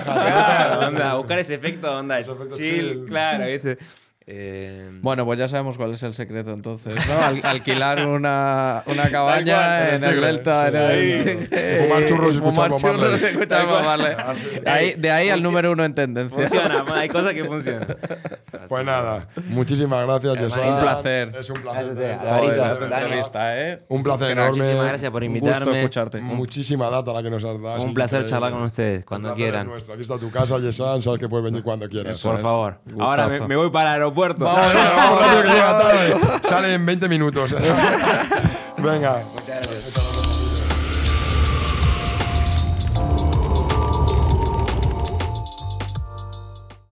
onda, buscar ese efecto, onda, chill. claro, ¿viste? Eh, Bueno, pues ya sabemos cuál es el secreto entonces, ¿no? Al- alquilar una, una cabaña cual, en el el delta, en el... Fumar churros y Fumar escuchar churros y escuchar. Ahí- de ahí al número uno en tendencia. funciona, hay cosas que funcionan. Pues nada, muchísimas gracias. Yesan. Un placer. Es un placer. Gracias, De entrevista, ¿eh? Un placer Muchísimas enorme. gracias por Un gusto invitarme. escucharte. Muchísima data la que nos has dado. Un placer charlar con ustedes cuando quieran. nuestro. Aquí está tu casa, Yesan. Sabes que puedes venir cuando quieras. Por favor. Ahora me, me voy para el aeropuerto. Vamos, Vamos, vamos, rápido, que vamos, llega vamos. tarde. Sale en 20 minutos. Venga. Muchas gracias.